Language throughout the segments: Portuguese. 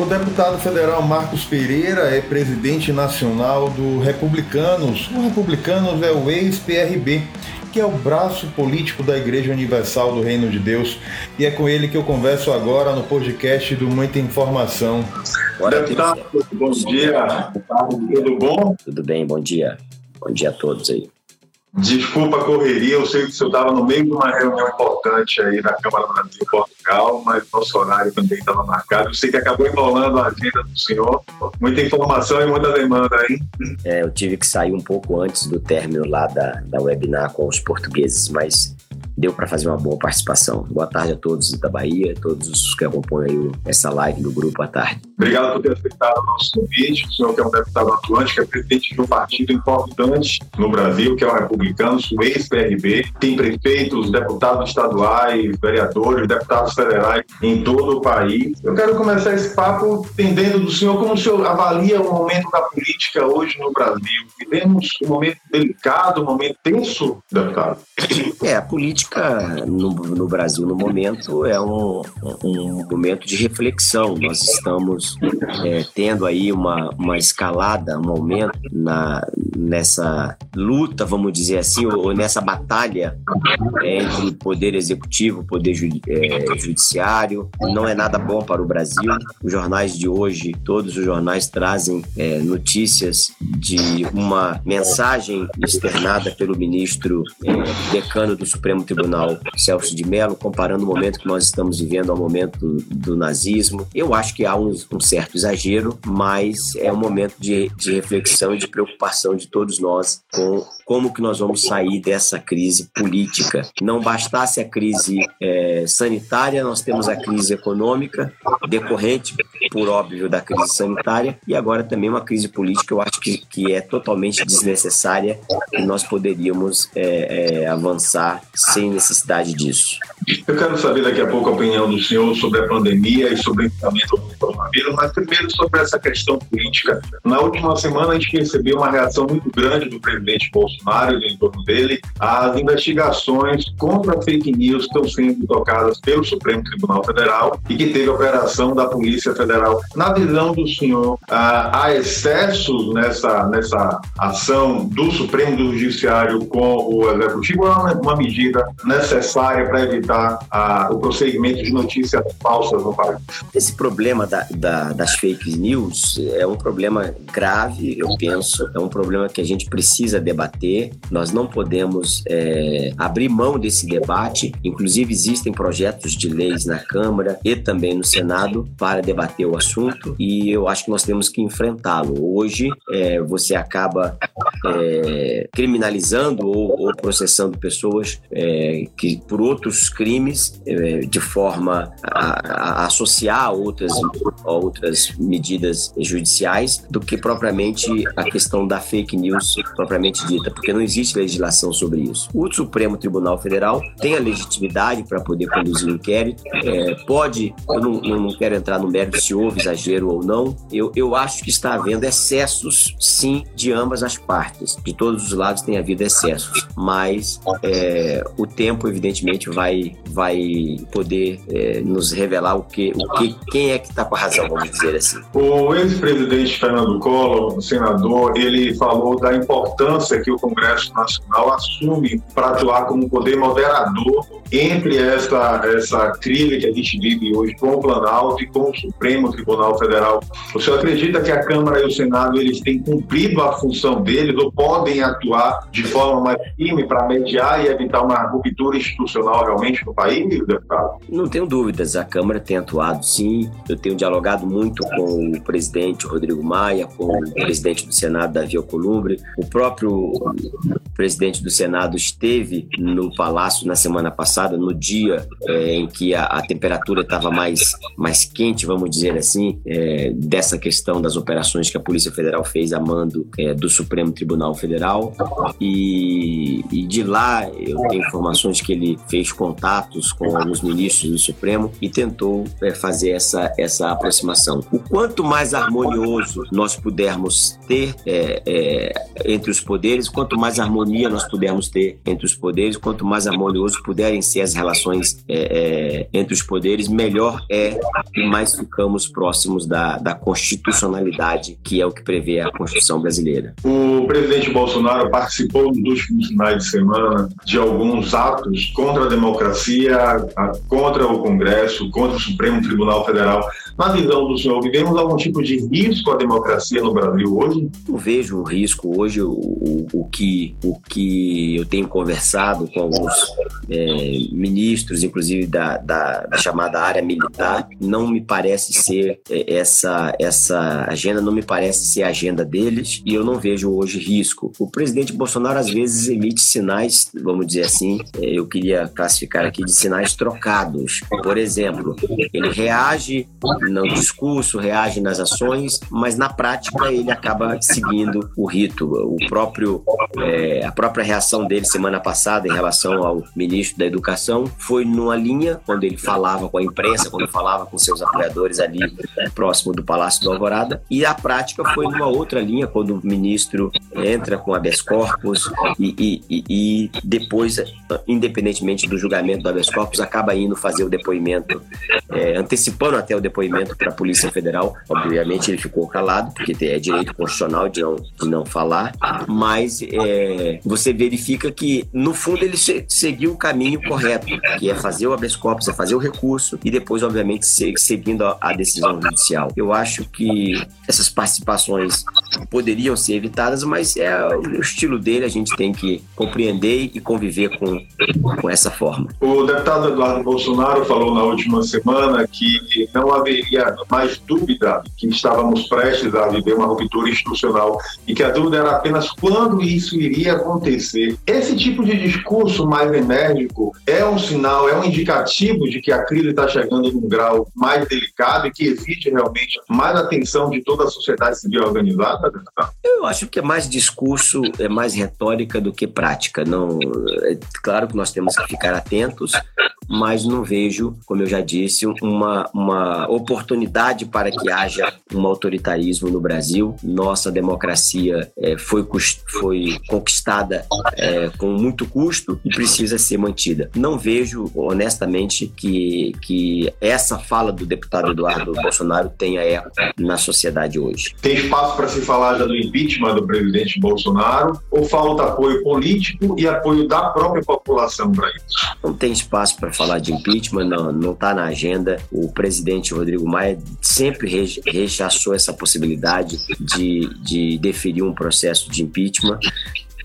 O deputado federal Marcos Pereira é presidente nacional do Republicanos. O Republicanos é o ex-PRB, que é o braço político da Igreja Universal do Reino de Deus. E é com ele que eu converso agora no podcast do Muita Informação. Deputado, bom dia. Tudo bom? Tudo bem, bom dia. Bom dia a todos aí. Desculpa a correria, eu sei que o senhor estava no meio de uma reunião importante aí na Câmara do Portugal, mas nosso horário também estava marcado. Eu sei que acabou enrolando a agenda do senhor. Muita informação e muita demanda aí. É, eu tive que sair um pouco antes do término lá da, da webinar com os portugueses, mas deu para fazer uma boa participação. Boa tarde a todos da Bahia, todos os que acompanham essa live do grupo à tarde. Obrigado por ter aceitado o nosso convite. O senhor que é um deputado atuante, que é presidente de um partido importante no Brasil, que é o Republicano, o ex-PRB, tem prefeitos, deputados estaduais, vereadores, deputados federais em todo o país. Eu quero começar esse papo entendendo do senhor como o senhor avalia o momento da política hoje no Brasil. Vivemos um momento delicado, um momento tenso, deputado. É, a política política no, no, Brasil no momento é um, um momento de reflexão. Nós estamos é, tendo aí uma, uma escalada, um aumento na, nessa luta, vamos dizer assim, ou, nessa batalha é, entre poder executivo, poder é, judiciário. Não é nada bom para o Brasil. Os jornais de hoje, todos os jornais trazem é, notícias de uma mensagem externada pelo ministro é, decano do Supremo Tribunal Celso de Mello, comparando o momento que nós estamos vivendo ao momento do nazismo. Eu acho que há um, um, certo exagero, mas é um momento de, de reflexão e de preocupação de todos nós com como que nós vamos sair dessa crise política. Não bastasse a crise é, sanitária, nós temos a crise econômica, decorrente, por óbvio, da crise sanitária, e agora também uma crise política, eu acho que, que é totalmente desnecessária e nós poderíamos é, é, avançar sem necessidade disso. Eu quero saber daqui a pouco a opinião do senhor sobre a pandemia e sobre o enfrentamento do coronavírus, mas primeiro sobre essa questão política. Na última semana a gente recebeu uma reação muito grande do presidente Bolsonaro e do entorno dele, as investigações contra fake news estão sendo tocadas pelo Supremo Tribunal Federal e que teve operação da Polícia Federal. Na visão do senhor, ah, há excessos nessa, nessa ação do Supremo do Judiciário com o Executivo ou é uma medida necessária para evitar ah, o prosseguimento de notícias falsas no país? Esse problema da, da, das fake news é um problema grave, eu penso, é um problema que a gente precisa debater nós não podemos é, abrir mão desse debate. Inclusive, existem projetos de leis na Câmara e também no Senado para debater o assunto e eu acho que nós temos que enfrentá-lo. Hoje, é, você acaba é, criminalizando ou, ou, processando pessoas é, que por outros crimes é, de forma a, a associar outras, outras medidas judiciais do que propriamente a questão da fake news propriamente dita porque não existe legislação sobre isso. O Supremo Tribunal Federal tem a legitimidade para poder conduzir o um inquérito, é, pode, eu não, eu não, quero entrar no mérito se houve exagero ou não, eu, eu acho que está havendo excessos, sim, de ambas as partes. De todos os lados tem havido excessos, mas é, o tempo, evidentemente, vai, vai poder é, nos revelar o que, o que, quem é que está com a razão, vamos dizer assim. O ex-presidente Fernando Collor, senador, ele falou da importância que o Congresso Nacional assume para atuar como poder moderador entre essa, essa trilha que a gente vive hoje com o Planalto e com o Supremo Tribunal Federal. O senhor acredita que a Câmara e o Senado eles têm cumprido a função deles ou podem atuar de forma mais firme para mediar e evitar uma ruptura institucional realmente no país, deputado? Não tenho dúvidas, a Câmara tem atuado sim. Eu tenho dialogado muito com o presidente Rodrigo Maia, com o presidente do Senado, Davi Alcolumbre. O próprio presidente do Senado esteve no Palácio na semana passada no dia é, em que a, a temperatura estava mais, mais quente, vamos dizer assim, é, dessa questão das operações que a Polícia Federal fez a mando é, do Supremo Tribunal Federal. E, e, de lá eu tenho informações que ele fez contatos com alguns ministros do Supremo e tentou fazer essa, essa aproximação. O quanto mais harmonioso nós pudermos ter é, é, entre os poderes, quanto mais harmonia nós pudermos ter entre os poderes, quanto mais harmonioso puderem as relações é, é, entre os poderes, melhor é e mais ficamos próximos da, da constitucionalidade, que é o que prevê a Constituição brasileira. O presidente Bolsonaro participou nos últimos finais de semana de alguns atos contra a democracia, contra o Congresso, contra o Supremo Tribunal Federal. Na visão do senhor, vivemos algum tipo de risco à democracia no Brasil hoje? Eu vejo o risco hoje, o, o, o que, o que eu tenho conversado com alguns é, ministros, inclusive da, da, da, chamada área militar, não me parece ser é, essa, essa agenda, não me parece ser a agenda deles e eu não vejo hoje risco. O presidente Bolsonaro às vezes emite sinais, vamos dizer assim, é, eu queria classificar aqui de sinais trocados. Por exemplo, ele reage no discurso, reage nas ações, mas na prática ele acaba seguindo o rito. O próprio, é, a própria reação dele semana passada em relação ao ministro da Educação foi numa linha quando ele falava com a imprensa, quando falava com seus apoiadores ali próximo do Palácio do Alvorada, e a prática foi numa outra linha quando o ministro entra com habeas corpus e, e, e depois, independentemente do julgamento do habeas corpus, acaba indo fazer o depoimento, é, antecipando até o depoimento para a Polícia Federal. Obviamente ele ficou calado, porque é direito constitucional de não, de não falar, mas é, você verifica que, no fundo, ele seguiu o caminho correto, que é fazer o habeas corpus, é fazer o recurso e depois, obviamente, seguindo a decisão judicial. Eu acho que essas participações poderiam ser evitadas, mas é o estilo dele, a gente tem que compreender e conviver com, com essa forma. O deputado Eduardo Bolsonaro falou na última semana que não haveria mais dúvida que estávamos prestes a viver uma ruptura institucional e que a dúvida era apenas quando isso iria acontecer. Esse tipo de discurso mais enérgico é um sinal, é um indicativo de que a crise está chegando num grau mais delicado e que exige realmente mais atenção de toda a sociedade civil organizada? Eu acho que é mais discurso, é mais retórica do que prática. Não, é claro que nós temos que ficar atentos, mas não vejo, como eu já disse, uma, uma oportunidade para que haja um autoritarismo no Brasil. Nossa democracia é, foi, foi conquistada é, com muito custo e precisa ser mantida. Não vejo, honestamente, que, que essa fala do deputado Eduardo Bolsonaro tenha eco na sociedade hoje. Tem espaço para se falar já do impeachment do presidente Bolsonaro ou falta apoio político e apoio da própria população para isso? Não tem espaço para falar de impeachment, não está na agenda. O presidente Rodrigo Maia sempre rechaçou essa possibilidade de, de deferir um processo de impeachment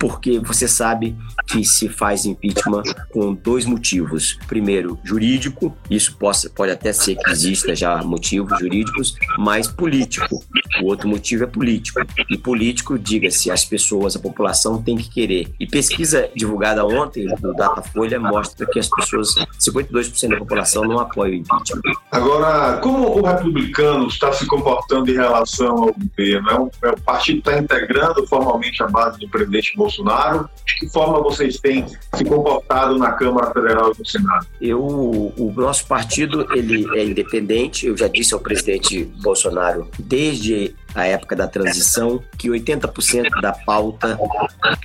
porque você sabe que se faz impeachment com dois motivos. Primeiro, jurídico, isso pode, até ser que exista já motivos jurídicos, mas político. O outro motivo é político. E político, diga-se, as pessoas, a população tem que querer. E pesquisa divulgada ontem do Datafolha mostra que as pessoas, 52% da população não apoia o impeachment. Agora, como o republicano está se comportando em relação ao governo? É um, é, o partido está integrando formalmente a base do presidente Bolsonaro Bolsonaro? De que forma vocês têm se comportado na Câmara Federal e no Senado? Eu, o nosso partido ele é independente. Eu já disse ao presidente Bolsonaro desde a época da transição, que 80% da pauta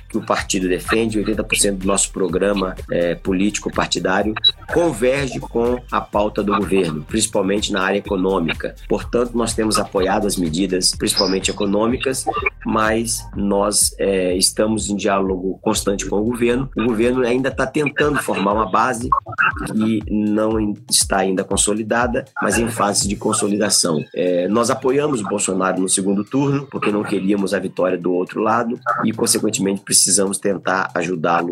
que o partido defende, 80% do nosso programa é, político partidário, converge com a pauta do governo, principalmente na área econômica. Portanto, nós temos apoiado as medidas, principalmente econômicas, mas nós é, estamos em diálogo constante com o governo. O governo ainda está tentando formar uma base que não está ainda consolidada, mas em fase de consolidação. É, nós apoiamos o Bolsonaro no segundo turno, porque não queríamos a vitória do outro lado e, consequentemente, precisamos tentar ajudá-lo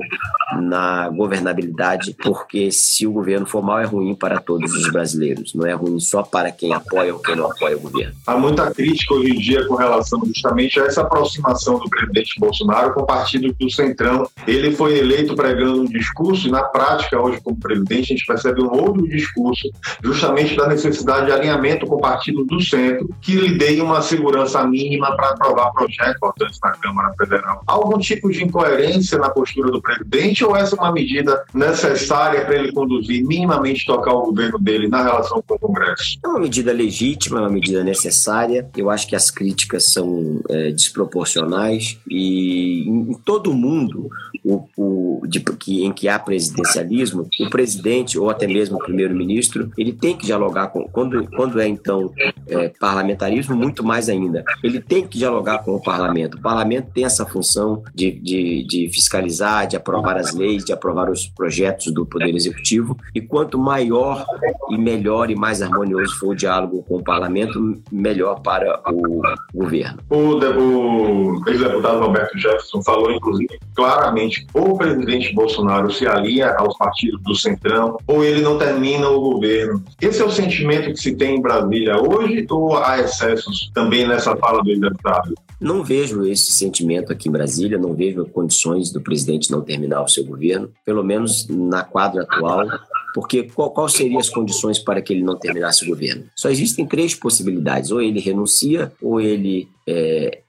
na governabilidade, porque se o governo for mal, é ruim para todos os brasileiros, não é ruim só para quem apoia ou quem não apoia o governo. Há muita crítica hoje em dia com relação justamente a essa aproximação do presidente Bolsonaro com o partido do Centrão. Ele foi eleito pregando um discurso e, na prática, hoje, como presidente, a gente percebe um outro discurso, justamente da necessidade de alinhamento com o partido do centro, que lhe dê uma segurança mínima para aprovar projetos importantes na Câmara Federal. Algum tipo de incoerência na postura do presidente ou essa é uma medida necessária para ele conduzir, minimamente tocar o governo dele na relação com o Congresso? É uma medida legítima, é uma medida necessária. Eu acho que as críticas são é, desproporcionais e em todo mundo o, o, de, que, em que há presidencialismo, o presidente ou até mesmo o primeiro-ministro, ele tem que dialogar com, quando, quando é então é, parlamentarismo, muito mais ainda. Ele tem que dialogar com o parlamento. O parlamento tem essa função de, de, de fiscalizar, de aprovar as leis, de aprovar os projetos do Poder Executivo, e quanto maior e melhor e mais harmonioso for o diálogo com o parlamento, melhor para o governo. O, o ex-deputado Roberto Jefferson falou, inclusive, claramente: o presidente Bolsonaro se alia aos partidos do Centrão, ou ele não termina o governo. Esse é o sentimento que se tem em Brasília hoje, ou há excessos também nessa fala do ex-deputado? Não vejo esse sentimento aqui em Brasília, não vejo condições do presidente não terminar o seu governo, pelo menos na quadra atual, porque qual, qual seriam as condições para que ele não terminasse o governo? Só existem três possibilidades: ou ele renuncia, ou ele é,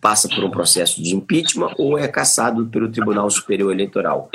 passa por um processo de impeachment ou é cassado pelo Tribunal Superior Eleitoral.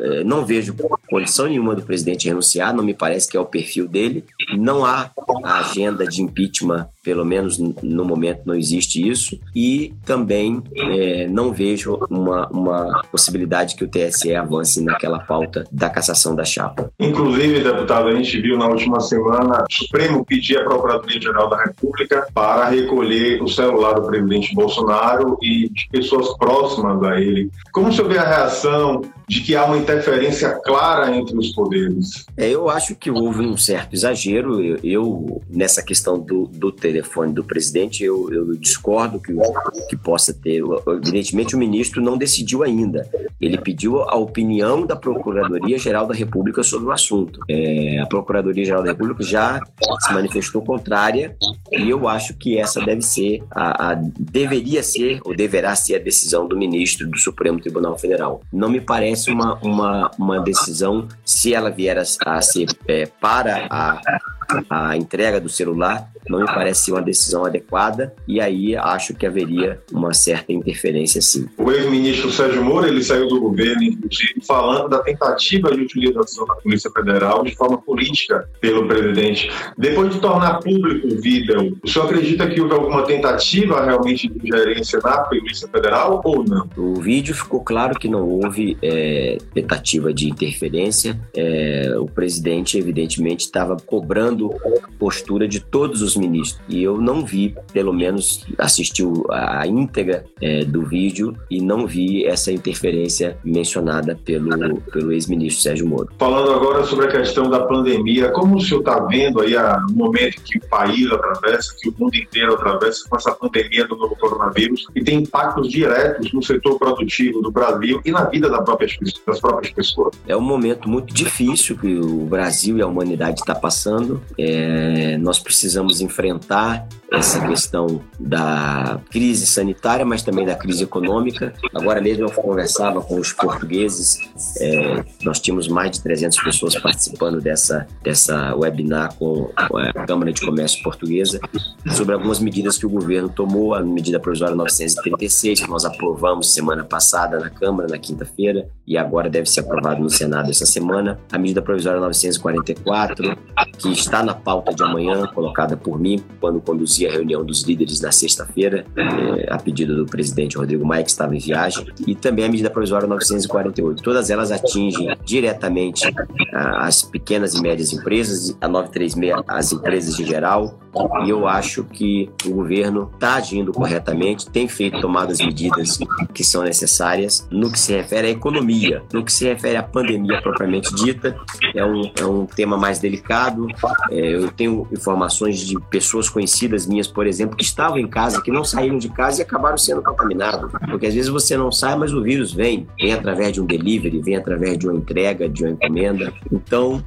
É, não vejo condição nenhuma do presidente renunciar, não me parece que é o perfil dele. Não há agenda de impeachment, pelo menos no momento não existe isso, e também é, não vejo uma, uma possibilidade que o TSE avance naquela pauta da cassação da chapa. Inclusive, deputado, a gente viu na última semana o Supremo pedir à Procuradoria-Geral da República para recolher o celular do presidente Bolsonaro e de pessoas próximas a ele. Como senhor vê a reação de que há uma interferência clara entre os poderes? É, eu acho que houve um certo exagero. Eu, eu nessa questão do, do, telefone do presidente, eu, eu discordo que, que possa ter. Evidentemente, o ministro não decidiu ainda. Ele pediu a opinião da Procuradoria-Geral da República sobre o assunto. É, a Procuradoria-Geral da República já se manifestou contrária e eu acho que essa deve ser a, a deveria ser ou deverá ser a decisão do ministro do Supremo Tribunal Federal. Não me parece uma, uma, uma decisão, se ela vier a, a ser é, para a a entrega do celular não me parece uma decisão adequada e aí acho que haveria uma certa interferência sim. O ex-ministro Sérgio Moro ele saiu do governo inclusive falando da tentativa de utilização da Polícia Federal de forma política pelo presidente. Depois de tornar público o vídeo, o senhor acredita que houve alguma tentativa realmente de ingerência na Polícia Federal ou não? O vídeo ficou claro que não houve é, tentativa de interferência. É, o presidente evidentemente estava cobrando postura de todos os ministros. E eu não vi, pelo menos assistiu a íntegra é, do vídeo e não vi essa interferência mencionada pelo, pelo ex-ministro Sérgio Moro. Falando agora sobre a questão da pandemia, como o senhor está vendo aí o momento que o país atravessa, que o mundo inteiro atravessa com essa pandemia do novo coronavírus e tem impactos diretos no setor produtivo do Brasil e na vida das próprias, das próprias pessoas? É um momento muito difícil que o Brasil e a humanidade está passando. É, nós precisamos enfrentar essa questão da crise sanitária, mas também da crise econômica. Agora mesmo eu conversava com os portugueses, é, nós tínhamos mais de 300 pessoas participando dessa, dessa webinar com a Câmara de Comércio Portuguesa sobre algumas medidas que o governo tomou, a medida provisória 936, que nós aprovamos semana passada na Câmara, na quinta-feira, e agora deve ser aprovado no Senado essa semana, a medida provisória 944, que está na pauta de amanhã, colocada por mim, quando conduzi a reunião dos líderes na sexta-feira, é, a pedido do presidente Rodrigo Maia, que estava em viagem, e também a medida provisória 948. Todas elas atingem diretamente as pequenas e médias empresas, a 936 as empresas em geral, e eu acho que o governo está agindo corretamente, tem feito tomadas medidas que são necessárias no que se refere à economia, no que se refere à pandemia propriamente dita, é um, é um tema mais delicado. É, eu tenho informações de pessoas conhecidas minhas, por exemplo, que estavam em casa, que não saíram de casa e acabaram sendo contaminados. Porque às vezes você não sai, mas o vírus vem. Vem através de um delivery, vem através de uma entrega, de uma encomenda. Então,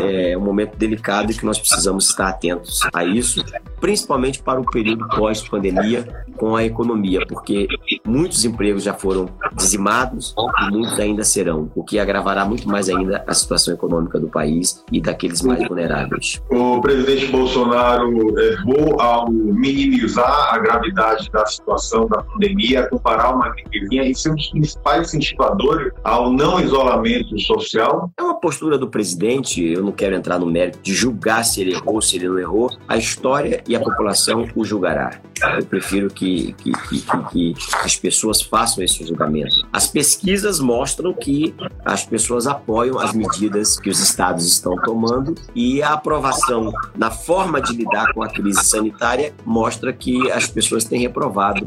é um momento delicado e que nós precisamos estar atentos a isso, principalmente para o período pós-pandemia com a economia, porque muitos empregos já foram dizimados e muitos ainda serão, o que agravará muito mais ainda a situação econômica do país e daqueles mais vulneráveis. O presidente Bolsonaro errou ao minimizar a gravidade da situação da pandemia, comparar uma gripezinha e ser um dos principais incentivadores ao não isolamento social? É uma postura do presidente, eu não quero entrar no mérito de julgar se ele errou, se ele não errou. A história e a população o julgará. Eu prefiro que, que, que, que, as pessoas façam esse julgamento. As pesquisas mostram que as pessoas apoiam as medidas que os estados estão tomando e a aprovação na forma de lidar com a crise sanitária mostra que as pessoas têm reprovado,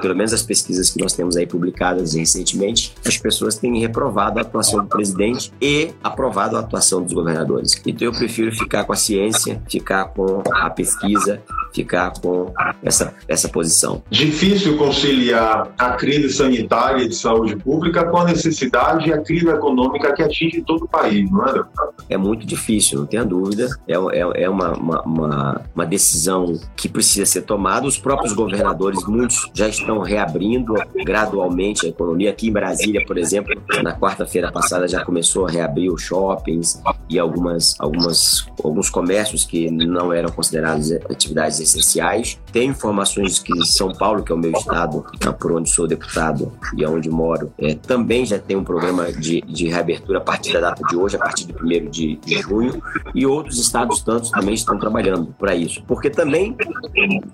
pelo menos as pesquisas que nós temos aí publicadas recentemente, as pessoas têm reprovado a atuação do presidente e aprovado a atuação dos governadores. Então eu prefiro ficar com a ciência, ficar com a pesquisa, ficar com essa, essa posição. Difícil conciliar a crise sanitária e de saúde pública com a necessidade e a crise econômica que atinge todo o país, não é, deputado? É muito difícil, não tenha dúvida. É, é, é uma, uma, uma, uma decisão que precisa ser tomada. Os próprios governadores, muitos já estão reabrindo gradualmente a economia. Aqui em Brasília, por exemplo, na quarta-feira passada já começou a reabrir os shoppings e algumas, algumas, alguns comércios que não eram considerados atividades essenciais. Tem informações que São Paulo, que é o meu estado, por onde sou deputado e onde moro, é, também já tem um programa de, de reabertura a partir da data de hoje, a partir de 1 de, de junho, e outros estados tantos também estão trabalhando para isso. Porque também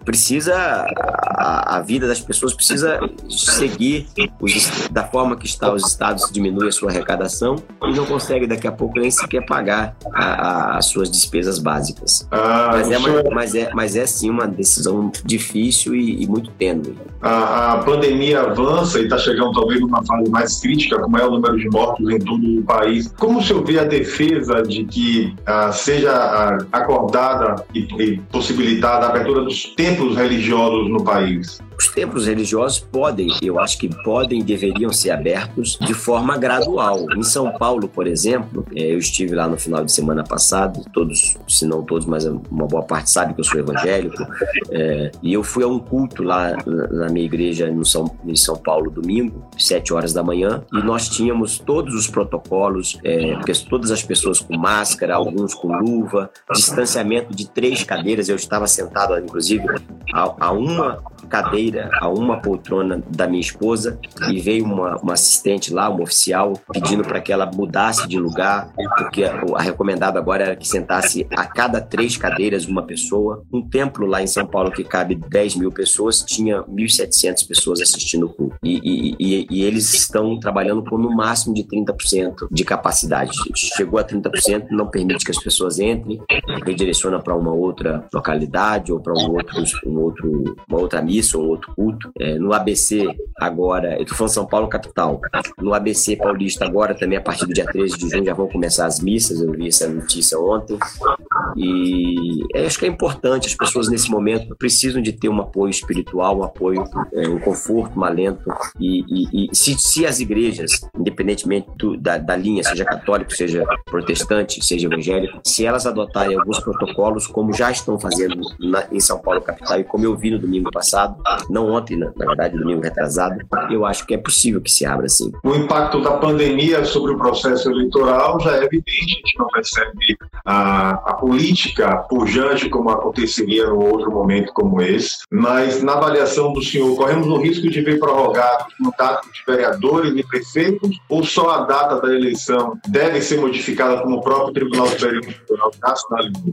precisa, a, a, vida das pessoas precisa seguir os, da forma que está os estados diminuem a sua arrecadação e não consegue daqui a pouco nem sequer pagar a, a, as suas despesas básicas. Ah, mas, é mas, é, mas é sim uma decisão difícil e, e muito tênue. A, a, pandemia avança e está chegando talvez numa fase mais crítica, com maior número de mortos em todo o país. Como o senhor vê a defesa de que ah, seja ah, acordada e, e possibilitada a abertura dos templos religiosos no país? Os templos religiosos podem, eu acho que podem e deveriam ser abertos de forma gradual. Em São Paulo, por exemplo, é, eu estive lá no final de semana passado, todos, se não todos, mas uma boa parte sabe que eu sou evangélico, é, e eu fui a um culto lá na minha igreja em São, em São Paulo domingo, sete horas da manhã, e nós tínhamos todos os protocolos, é, todas as pessoas com máscara, alguns com luva, distanciamento de três cadeiras, eu estava sentado, inclusive, a, a uma cadeira a uma poltrona da minha esposa e veio uma, uma assistente lá, uma oficial, pedindo para que ela mudasse de lugar, porque a, a recomendado agora era que sentasse a cada três cadeiras uma pessoa. Um templo lá em São Paulo que cabe 10 mil pessoas tinha 1.700 pessoas assistindo o culto. E, e, e, eles estão trabalhando com no máximo de 30% de capacidade. Chegou a 30%, não permite que as pessoas entrem, redireciona para uma outra localidade ou para um outro, um outro, uma outra missa ou outro culto. É, no ABC, agora, eu estou falando São Paulo, capital. No ABC Paulista, agora também, a partir do dia 13 de junho, já vão começar as missas. Eu vi essa notícia ontem. E acho que é importante, as pessoas nesse momento precisam de ter um apoio espiritual, um apoio, é, um conforto, um alento. E, e, e se, se, as igrejas, independentemente do, da, da linha, seja católico, seja protestante, seja evangélico, se elas adotarem alguns protocolos, como já estão fazendo na, em São Paulo, capital, e como eu vi no domingo passado, não ontem, na, na verdade, domingo retrasado, eu acho que é possível que se abra assim. O impacto da pandemia sobre o processo eleitoral já é evidente, a gente não percebe a, a política pujante como aconteceria no outro momento como esse, mas na avaliação do senhor, corremos o risco de ver prorrogados mandatos de vereadores e prefeitos ou só a data da eleição deve ser modificada como o próprio Tribunal Superior Eleitoral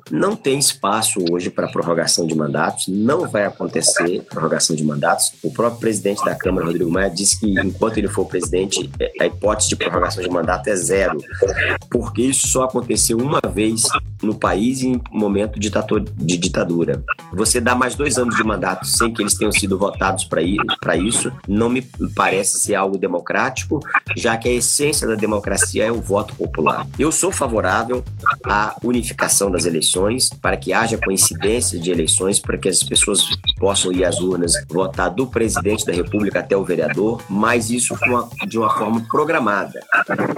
Não tem espaço hoje para prorrogação de mandatos, não vai acontecer prorrogação de mandatos. O próprio presidente da Câmara, Rodrigo Maia, disse que enquanto ele for presidente, é, a hipótese de prorrogação de mandato é zero, porque isso só aconteceu uma vez no país em momento de ditadura. Você dá mais dois anos de mandato sem que eles tenham sido votados para isso, não me parece ser algo democrático, já que a essência da democracia é o voto popular. Eu sou favorável à unificação das eleições, para que haja coincidência de eleições, para que as pessoas possam ir às urnas votar do presidente da República até o vereador, mas isso de uma forma programada,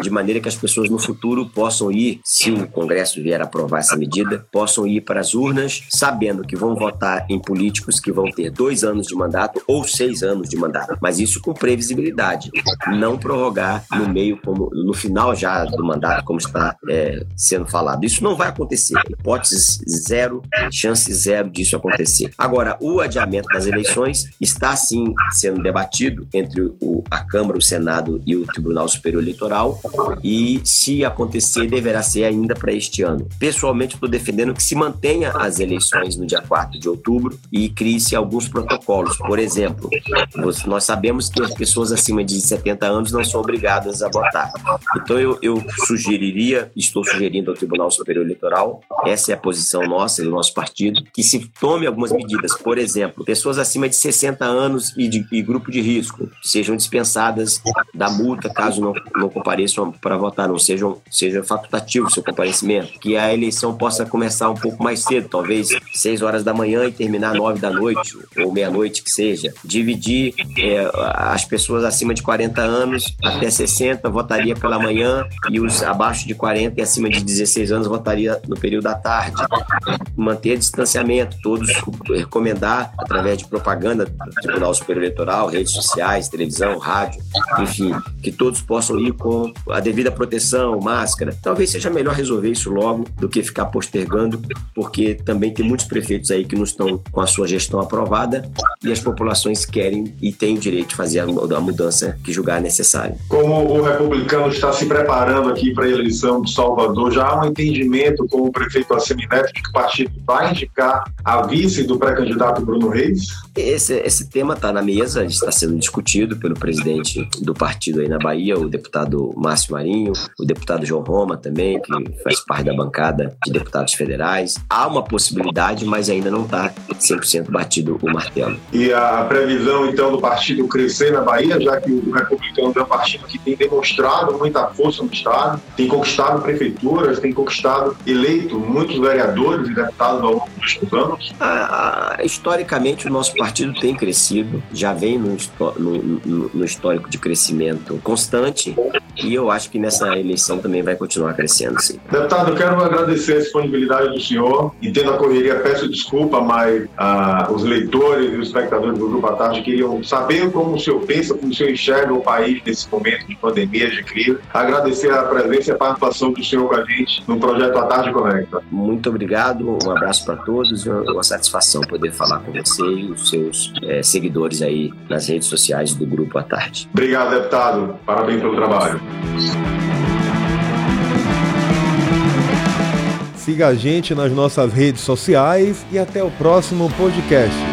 de maneira que as pessoas no futuro possam ir, se o Congresso vier aprovar essa medida, possam ir para as urnas sabendo que vão votar em políticos que vão ter dois anos de mandato ou seis anos de mandato, mas isso com previsibilidade, não prorrogar no meio, como no final já do mandato, como está é, sendo falado. Isso não vai acontecer. Hipótese zero, chance zero disso acontecer. Agora, o adiamento das eleições está sim sendo debatido entre o, a Câmara, o Senado e o Tribunal Superior Eleitoral e, se acontecer, deverá ser ainda para este ano. Pessoalmente, pessoalmente estou defendendo que se mantenha as eleições no dia 4 de outubro e crie-se alguns protocolos. Por exemplo, nós sabemos que as pessoas acima de 70 anos não são obrigadas a votar. Então eu, eu sugeriria, estou sugerindo ao Tribunal Superior Eleitoral, essa é a posição nossa, do nosso partido, que se tome algumas medidas. Por exemplo, pessoas acima de 60 anos e, de, e grupo de risco sejam dispensadas da multa caso não, não compareçam para votar, não sejam, seja facultativo o seu comparecimento. Que a eleição possa começar um pouco mais cedo, talvez 6 horas da manhã e terminar 9 da noite, ou meia-noite que seja. Dividir é, as pessoas acima de 40 anos até 60 votaria pela manhã e os abaixo de 40 e acima de 16 anos votaria no período da tarde. Manter distanciamento, todos recomendar através de propaganda do Tribunal Superior Eleitoral, redes sociais, televisão, rádio, enfim, que todos possam ir com a devida proteção, máscara. Talvez seja melhor resolver isso logo do que ficar postergando, porque também tem muitos prefeitos aí que não estão com a sua gestão aprovada e as populações querem e têm o direito de fazer a mudança que julgar necessário. Como o republicano está se preparando aqui para a eleição de Salvador, já há um entendimento com o prefeito Assemineto de que o partido vai indicar a vice do pré-candidato Bruno Reis? Esse, esse tema está na mesa, está sendo discutido pelo presidente do partido aí na Bahia, o deputado Márcio Marinho, o deputado João Roma também, que faz parte da bancada de deputados federais. Há uma possibilidade, mas ainda não está 100% batido o martelo. E a previsão, então, do partido crescer na Bahia, já que o republicano é um partido que tem demonstrado muita força no Estado, tem conquistado prefeituras, tem conquistado eleito muitos vereadores e deputados ao longo dos anos? Ah, historicamente, o nosso partido tem crescido, já vem no, histórico de crescimento constante e eu acho que nessa eleição também vai continuar crescendo, sim. Deputado, eu quero agradecer a disponibilidade do senhor. Entendo a correria, peço desculpa, mas ah, os leitores e os espectadores do Grupo à Tarde queriam saber como o senhor pensa, como o senhor enxerga o país nesse momento de pandemia, de crise. Agradecer a presença e a participação do senhor com a gente no projeto à Tarde Conecta. Muito obrigado, um abraço para todos, uma satisfação poder falar com você e os seus é, seguidores aí nas redes sociais do Grupo à Tarde. Obrigado, deputado. Parabéns pelo trabalho. Siga a gente nas nossas redes sociais e até o próximo podcast.